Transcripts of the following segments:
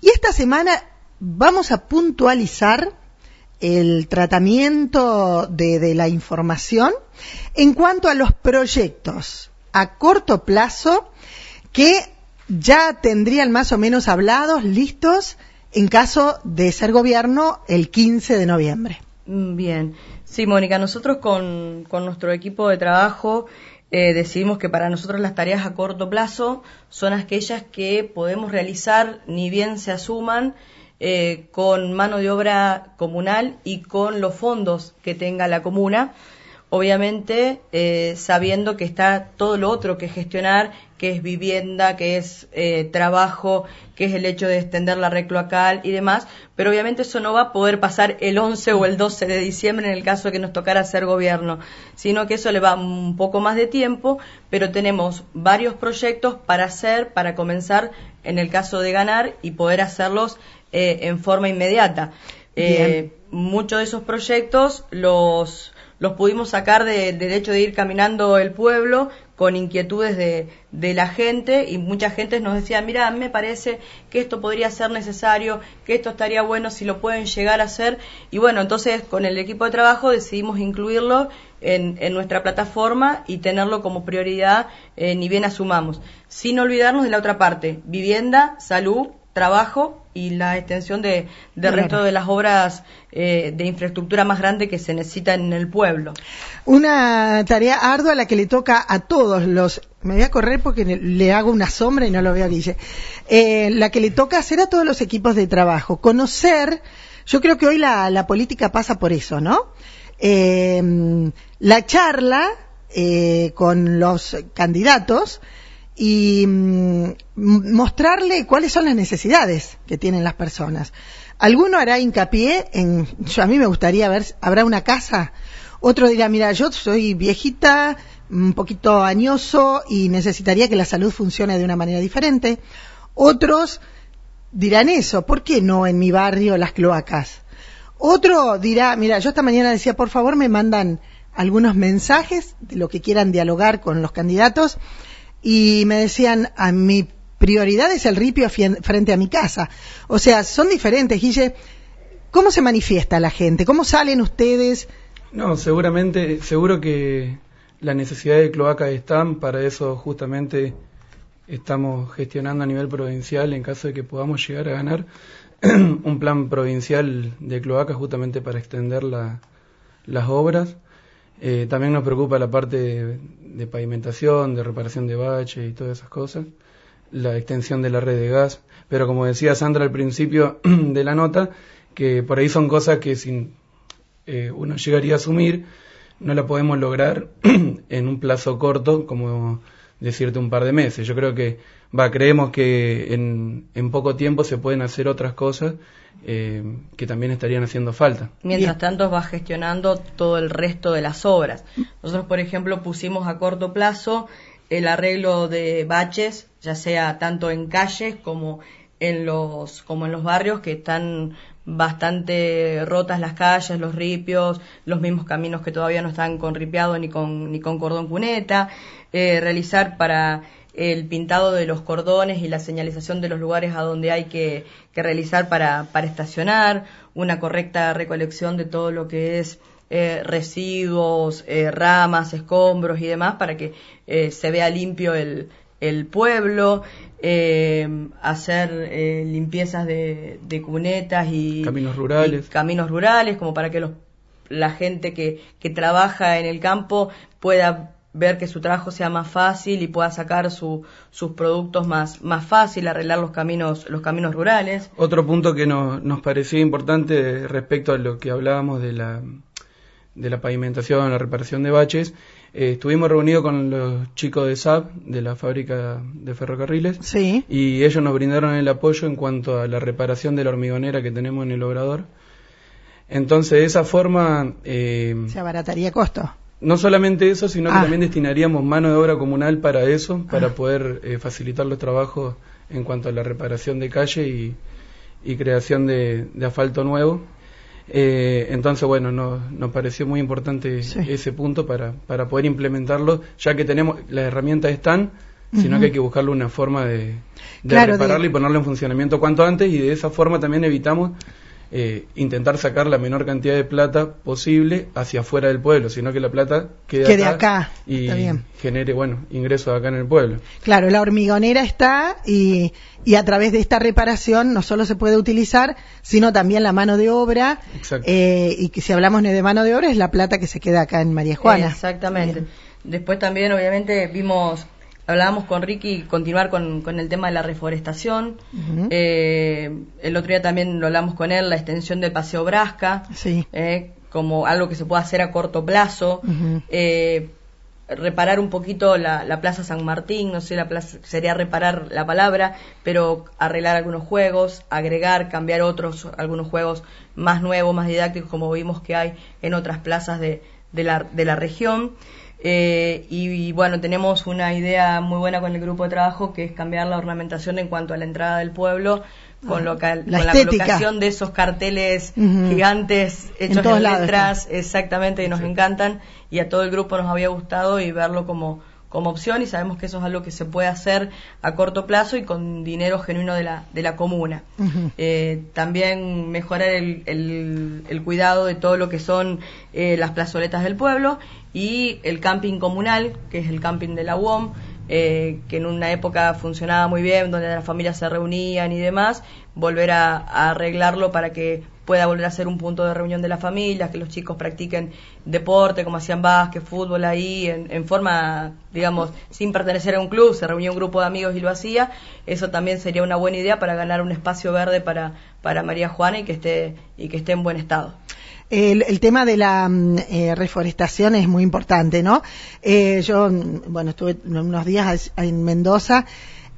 Y esta semana vamos a puntualizar el tratamiento de, la información en cuanto a los proyectos a corto plazo que ya tendrían más o menos hablados, listos, en caso de ser gobierno el 15 de noviembre. Mm, bien, sí, Mónica, nosotros con nuestro equipo de trabajo eh, decidimos que para nosotros las tareas a corto plazo son aquellas que podemos realizar ni bien se asuman eh, con mano de obra comunal y con los fondos que tenga la comuna, obviamente eh, sabiendo que está todo lo otro que gestionar, que es vivienda, que es eh, trabajo, que es el hecho de extender la red cloacal y demás, pero obviamente eso no va a poder pasar el 11 o el 12 de diciembre en el caso de que nos tocara hacer gobierno, sino que eso le va un poco más de tiempo, pero tenemos varios proyectos para hacer, para comenzar en el caso de ganar y poder hacerlos eh, en forma inmediata. Eh, muchos de esos proyectos los, los pudimos sacar del hecho de ir caminando el pueblo con inquietudes de, de, la gente y mucha gente nos decía, mira, me parece que esto podría ser necesario, que esto estaría bueno si lo pueden llegar a hacer. Y bueno, entonces con el equipo de trabajo decidimos incluirlo en, en nuestra plataforma y tenerlo como prioridad eh, ni bien asumamos. Sin olvidarnos de la otra parte, vivienda, salud trabajo y la extensión de, de resto de las obras eh, de infraestructura más grande que se necesitan en el pueblo. Una tarea ardua a la que le toca a todos los. Me voy a correr porque le hago una sombra y no lo veo a Guille. Eh, la que le toca hacer a todos los equipos de trabajo. Conocer. Yo creo que hoy la, la política pasa por eso, ¿no? Eh, la charla eh, con los candidatos y mm, mostrarle cuáles son las necesidades que tienen las personas. Alguno hará hincapié en, yo, a mí me gustaría ver, habrá una casa, otro dirá, mira, yo soy viejita, un poquito añoso y necesitaría que la salud funcione de una manera diferente. Otros dirán eso, ¿por qué no en mi barrio las cloacas? Otro dirá, mira, yo esta mañana decía, por favor me mandan algunos mensajes de lo que quieran dialogar con los candidatos y me decían, a mi prioridad es el ripio frente a mi casa. O sea, son diferentes, Guille. ¿Cómo se manifiesta la gente? ¿Cómo salen ustedes? No, seguramente, seguro que las necesidades de cloaca están, para eso justamente estamos gestionando a nivel provincial en caso de que podamos llegar a ganar un plan provincial de cloaca justamente para extender la, las obras. Eh, también nos preocupa la parte de, pavimentación, de reparación de baches y todas esas cosas, la extensión de la red de gas, pero como decía Sandra al principio de la nota, que por ahí son cosas que si eh, uno llegaría a asumir, no la podemos lograr en un plazo corto, como decirte un par de meses. Yo creo que, va, creemos que en, en poco tiempo se pueden hacer otras cosas eh, que también estarían haciendo falta. Mientras tanto va gestionando todo el resto de las obras. Nosotros, por ejemplo, pusimos a corto plazo el arreglo de baches, ya sea tanto en calles como en los como en los barrios que están bastante rotas las calles, los ripios, los mismos caminos que todavía no están con ripiado ni con ni con cordón cuneta, eh, realizar para el pintado de los cordones y la señalización de los lugares a donde hay que, realizar para, para, estacionar, una correcta recolección de todo lo que es eh, residuos, eh, ramas, escombros y demás para que eh, se vea limpio el, el pueblo, hacer limpiezas de, de, cunetas y caminos rurales, caminos rurales como para que los, la gente que, que trabaja en el campo pueda ver que su trabajo sea más fácil y pueda sacar su, sus productos más, más fácil, arreglar los caminos, los caminos rurales. Otro punto que nos, nos parecía importante respecto a lo que hablábamos de la, de la pavimentación, la reparación de baches, eh, estuvimos reunidos con los chicos de SAP, de la fábrica de ferrocarriles, sí. y ellos nos brindaron el apoyo en cuanto a la reparación de la hormigonera que tenemos en el obrador. Entonces, de esa forma... Eh, Se abarataría costo. No solamente eso, sino que ah. también destinaríamos mano de obra comunal para eso, para ah. poder eh, facilitar los trabajos en cuanto a la reparación de calle y, y creación de, de, asfalto nuevo. Eh, entonces, bueno, nos pareció muy importante ese punto para, para poder implementarlo, ya que tenemos, las herramientas están, sino que hay que buscarle una forma de, de repararlo y ponerlo en funcionamiento cuanto antes y de esa forma también evitamos eh, intentar sacar la menor cantidad de plata posible hacia afuera del pueblo, sino que la plata quede, acá, y genere, bueno, ingresos acá en el pueblo. Claro, la hormigonera está y, y a través de esta reparación no solo se puede utilizar, sino también la mano de obra. Eh, y que si hablamos de mano de obra es la plata que se queda acá en María Juana. Exactamente. Después también, obviamente, vimos hablábamos con Ricky continuar con, con el tema de la reforestación. eh, el otro día también lo hablamos con él, la extensión del Paseo Brasca, eh, como algo que se puede hacer a corto plazo. eh, reparar un poquito la, la, Plaza San Martín, no sé, la plaza, sería reparar la palabra, pero arreglar algunos juegos, agregar, cambiar otros, algunos juegos más nuevos, más didácticos, como vimos que hay en otras plazas de, de, la, de la región. Eh, y, bueno, tenemos una idea muy buena con el grupo de trabajo que es cambiar la ornamentación en cuanto a la entrada del pueblo con, ah, la, con la, colocación de esos carteles gigantes hechos en, letras, exactamente, y nos encantan y a todo el grupo nos había gustado y verlo como como opción y sabemos que eso es algo que se puede hacer a corto plazo y con dinero genuino de la, de la comuna. eh, también mejorar el, el, el, cuidado de todo lo que son eh, las plazoletas del pueblo y el camping comunal, que es el camping de la UOM, eh, que en una época funcionaba muy bien, donde las familias se reunían y demás, volver a, a arreglarlo para que pueda volver a ser un punto de reunión de la familia, que los chicos practiquen deporte, como hacían básquet, fútbol ahí, en, forma, digamos, sin pertenecer a un club, se reunió un grupo de amigos y lo hacía, eso también sería una buena idea para ganar un espacio verde para, para María Juana y que esté, y que esté en buen estado. El, tema de la mm, eh, reforestación es muy importante, ¿no? Eh, yo, mm, bueno, estuve unos días en Mendoza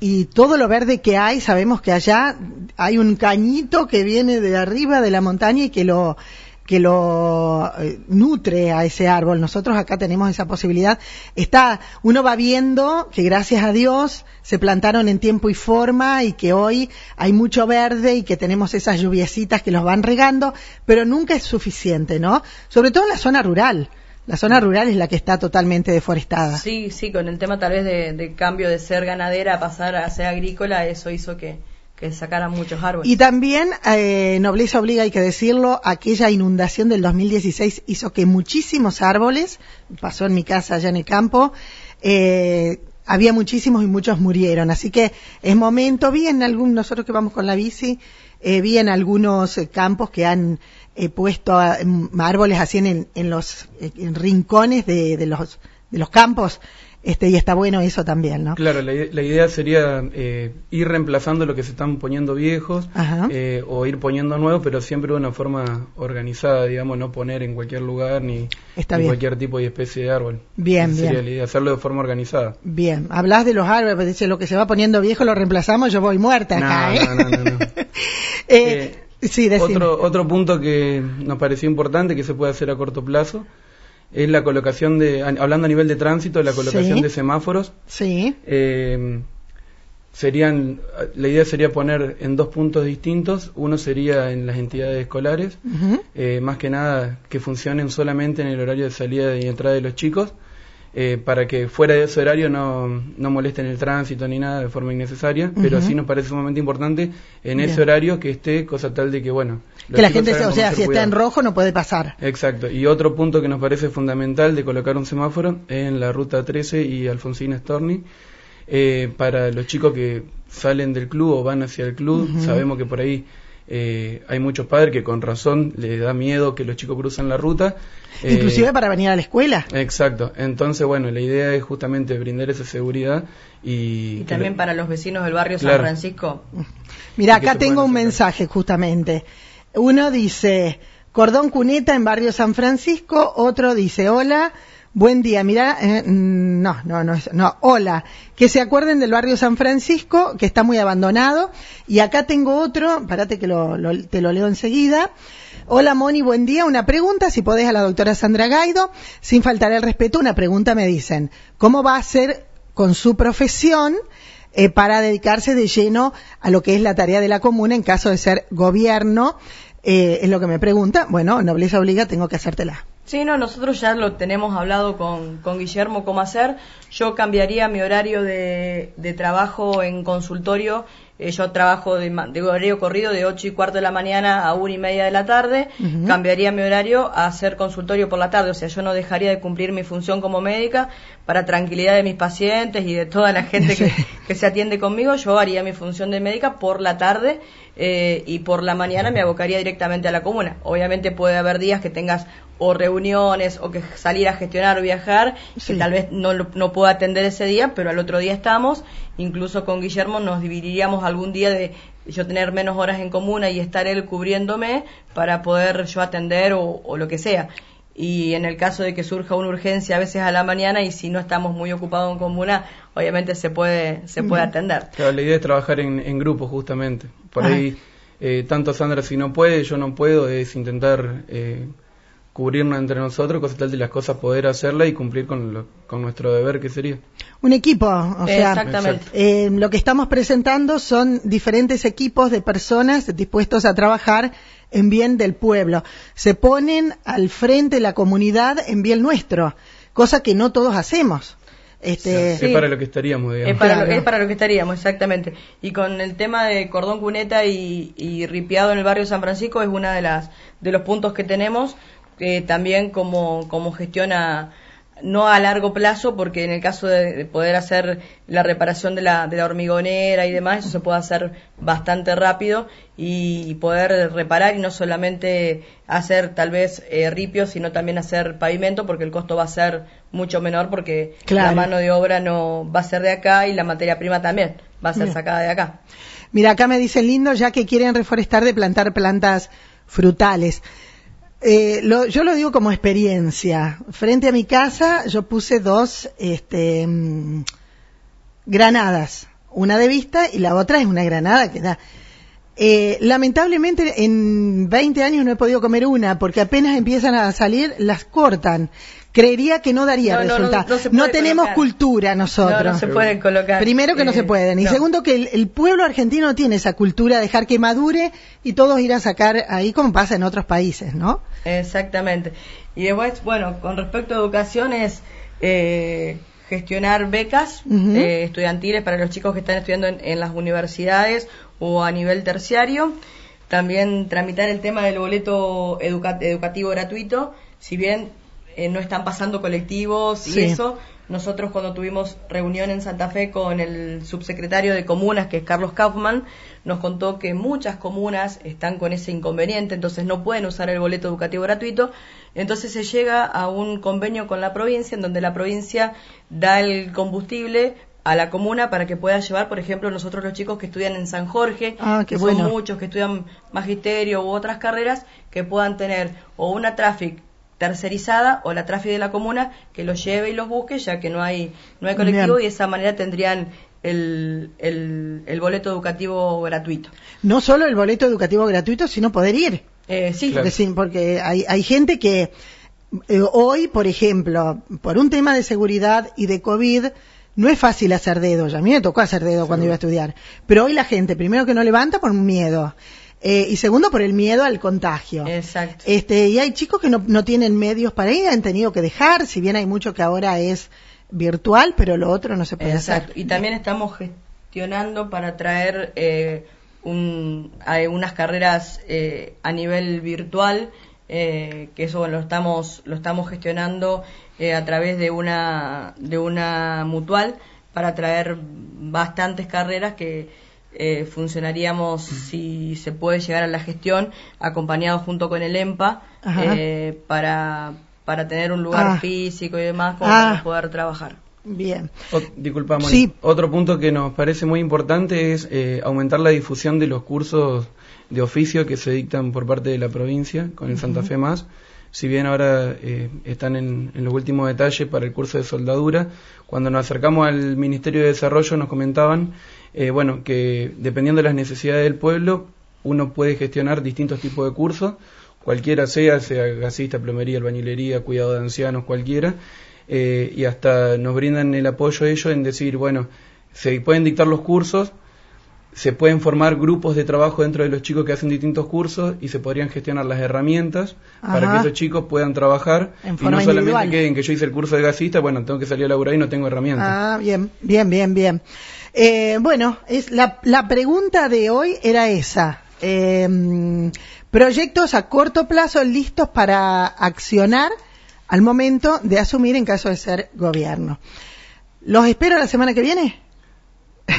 y todo lo verde que hay, sabemos que allá hay un cañito que viene de arriba de la montaña y que lo que lo eh, nutre a ese árbol. Nosotros acá tenemos esa posibilidad. Está, uno va viendo que gracias a Dios se plantaron en tiempo y forma y que hoy hay mucho verde y que tenemos esas lluviecitas que los van regando, pero nunca es suficiente, ¿no? Sobre todo en la zona rural. La zona rural es la que está totalmente deforestada. Sí, sí, con el tema tal vez de, cambio de ser ganadera a pasar a ser agrícola, eso hizo que, que sacaran muchos árboles. Y también, eh, nobleza obliga, hay que decirlo, aquella inundación del 2016 hizo que muchísimos árboles, pasó en mi casa allá en el campo, eh, había muchísimos y muchos murieron. Así que es momento, vi en algún, nosotros que vamos con la bici, eh, vi en algunos eh, campos que han he puesto árboles así en, en los rincones de, de, los, de los campos. Este, y está bueno eso también, ¿no? Claro, la, idea sería eh, ir reemplazando lo que se están poniendo viejos eh, o ir poniendo nuevos, pero siempre de una forma organizada, digamos, no poner en cualquier lugar ni, cualquier tipo de especie de árbol. Bien, bien. Sería la idea, hacerlo de forma organizada. Bien, hablas de los árboles, pues dice lo que se va poniendo viejo lo reemplazamos, yo voy muerta acá, ¿eh? no, no. eh, Sí, otro, otro punto que nos pareció importante que se puede hacer a corto plazo es la colocación de, hablando a nivel de tránsito, la colocación de semáforos. Sí. Eh, serían, la idea sería poner en dos puntos distintos. Uno sería en las entidades escolares, eh, más que nada que funcionen solamente en el horario de salida y entrada de los chicos eh, para que fuera de ese horario no, no molesten el tránsito ni nada de forma innecesaria, pero sí nos parece sumamente importante en ese horario que esté, cosa tal de que, bueno... Que la gente, o sea, si está en rojo no puede pasar. Exacto. Y otro punto que nos parece fundamental de colocar un semáforo en la ruta 13 y Alfonsina Storni, eh, para los chicos que salen del club o van hacia el club, sabemos que por ahí eh, hay muchos padres que con razón les da miedo que los chicos cruzan la ruta. Eh, Inclusive para venir a la escuela. Exacto. Entonces, bueno, la idea es justamente brindar esa seguridad y... y también para los vecinos del barrio San Francisco. Mira, acá tengo un mensaje justamente. Uno dice, cordón cuneta en barrio San Francisco, otro dice, hola, Buen día, mira, eh, mm, no, no, no, no, hola, que se acuerden del barrio San Francisco, que está muy abandonado, y acá tengo otro, parate que lo, te lo leo enseguida. Hola Moni, buen día, una pregunta, si podés a la doctora Sandra Gaido, sin faltar el respeto, una pregunta me dicen, ¿cómo va a ser con su profesión eh, para dedicarse de lleno a lo que es la tarea de la comuna en caso de ser gobierno? Eh, es lo que me pregunta, bueno, nobleza obliga, tengo que hacértela. Sí, no, nosotros ya lo tenemos hablado con, con Guillermo cómo hacer. Yo cambiaría mi horario de, de trabajo en consultorio. Eh, yo trabajo de, de, horario corrido de 8 y cuarto de la mañana a 1 y media de la tarde. Cambiaría mi horario a hacer consultorio por la tarde. O sea, yo no dejaría de cumplir mi función como médica para tranquilidad de mis pacientes y de toda la gente que, que se atiende conmigo. Yo haría mi función de médica por la tarde eh, y por la mañana me abocaría directamente a la comuna. Obviamente puede haber días que tengas o reuniones o que salir a gestionar o viajar, que tal vez no, no pueda atender ese día, pero al otro día estamos. Incluso con Guillermo nos dividiríamos algún día de yo tener menos horas en comuna y estar él cubriéndome para poder yo atender o, o lo que sea y en el caso de que surja una urgencia a veces a la mañana y si no estamos muy ocupados en comuna, obviamente se puede, se puede atender. Claro, la idea es trabajar en, en grupo justamente. Por ahí, eh, tanto Sandra si no puede, yo no puedo, es intentar eh, cubrirnos entre nosotros, cosa tal de las cosas poder hacerla y cumplir con, lo, con nuestro deber que sería. Un equipo, o sea, Exactamente. Eh, lo que estamos presentando son diferentes equipos de personas dispuestos a trabajar en bien del pueblo. Se ponen al frente de la comunidad en bien nuestro, cosa que no todos hacemos. Este, Es para lo que estaríamos, digamos. Es para, lo, es para, lo, que estaríamos, exactamente. Y con el tema de cordón cuneta y, y ripiado en el barrio San Francisco es una de las de los puntos que tenemos. Eh, también como, como gestiona no a largo plazo, porque en el caso de, poder hacer la reparación de la, de la hormigonera y demás, eso se puede hacer bastante rápido y, poder reparar y no solamente hacer tal vez eh, ripio, sino también hacer pavimento, porque el costo va a ser mucho menor, porque la mano de obra no va a ser de acá y la materia prima también va a ser sacada de acá. Mira, acá me dicen lindo, ya que quieren reforestar de plantar plantas frutales. Eh, lo, yo lo digo como experiencia. Frente a mi casa yo puse dos este, mm, granadas, una de vista y la otra es una granada que da. Eh, lamentablemente en 20 años no he podido comer una porque apenas empiezan a salir las cortan creería que no daría resultado. No, tenemos cultura nosotros. No, se pueden colocar. Primero que no se eh, pueden. Y segundo que el, pueblo argentino no tiene esa cultura de dejar que madure y todos ir a sacar ahí como pasa en otros países, ¿no? Exactamente. Y después, bueno, con respecto a educación es eh, gestionar becas eh, estudiantiles para los chicos que están estudiando en, las universidades o a nivel terciario. También tramitar el tema del boleto educativo gratuito. Si bien eh, no están pasando colectivos y eso. Nosotros cuando tuvimos reunión en Santa Fe con el subsecretario de Comunas, que es Carlos Kaufman, nos contó que muchas comunas están con ese inconveniente, entonces no pueden usar el boleto educativo gratuito. Entonces se llega a un convenio con la provincia, en donde la provincia da el combustible a la comuna para que pueda llevar, por ejemplo, nosotros los chicos que estudian en San Jorge, ah, que son muchos que estudian magisterio u otras carreras, que puedan tener o una traffic tercerizada o la tráfico de la comuna que los lleve y los busque, ya que no hay, no hay colectivo y de esa manera tendrían el, el, boleto educativo gratuito. No solo el boleto educativo gratuito, sino poder ir. Eh, sí, porque hay, hay gente que eh, hoy, por ejemplo, por un tema de seguridad y de COVID, no es fácil hacer dedo. A mí me tocó hacer dedo cuando iba a estudiar. Pero hoy la gente, primero que no levanta por miedo. Eh, y segundo por el miedo al contagio. Exacto. Este, y hay chicos que no, no tienen medios para ir, han tenido que dejar, si bien hay mucho que ahora es virtual, pero lo otro no se puede Exacto. hacer. Y también estamos gestionando para traer eh, un, unas carreras eh, a nivel virtual, eh, que eso lo estamos lo estamos gestionando eh, a través de una de una mutual para traer bastantes carreras que eh, funcionaríamos, si se puede llegar a la gestión, acompañado junto con el EMPA, eh, para, para tener un lugar ah. físico y demás para ah. poder trabajar. Bien. disculpamos. Sí. Otro punto que nos parece muy importante es eh, aumentar la difusión de los cursos de oficio que se dictan por parte de la provincia con el Santa Fe Más. Si bien ahora eh, están en, los últimos detalles para el curso de soldadura, cuando nos acercamos al Ministerio de Desarrollo nos comentaban eh, bueno, que dependiendo de las necesidades del pueblo, uno puede gestionar distintos tipos de cursos, cualquiera sea, sea gasista, plomería, albañilería, cuidado de ancianos, cualquiera, eh, y hasta nos brindan el apoyo ellos en decir, bueno, se pueden dictar los cursos, se pueden formar grupos de trabajo dentro de los chicos que hacen distintos cursos y se podrían gestionar las herramientas para que esos chicos puedan trabajar En y no solamente queden que yo hice el curso de gasista, bueno, tengo que salir a laburar y no tengo herramientas. Ah, bien, bien, bien, bien. Eh, bueno, es la, la pregunta de hoy era esa. Eh, proyectos a corto plazo listos para accionar al momento de asumir en caso de ser gobierno. ¿Los espero la semana que viene?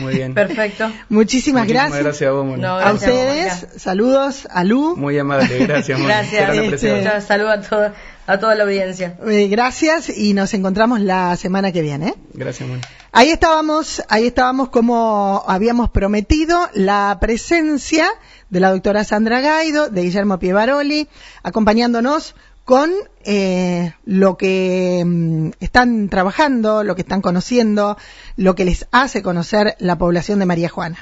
Muy bien. Perfecto. Muchísimas, Muchísimas gracias. gracias a vos, Moni. No, A gracias, ustedes, Mónica. saludos a Lu. Muy amable, gracias, Moni. Gracias. Este, Saludos a toda, a toda la audiencia. Eh, gracias y nos encontramos la semana que viene. ¿eh? Gracias, Moni. Ahí estábamos, ahí estábamos como habíamos prometido, la presencia de la doctora Sandra Gaido, de Guillermo Pievaroli, acompañándonos con eh, lo que mm, están trabajando, lo que están conociendo, lo que les hace conocer la población de María Juana.